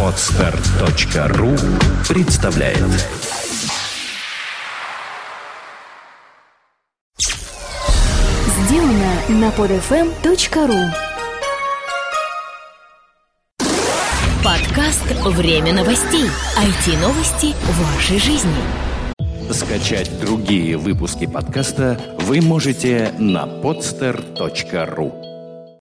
Отстар.ру представляет Сделано на podfm.ru Подкаст «Время новостей». IT-новости вашей жизни. Скачать другие выпуски подкаста вы можете на podster.ru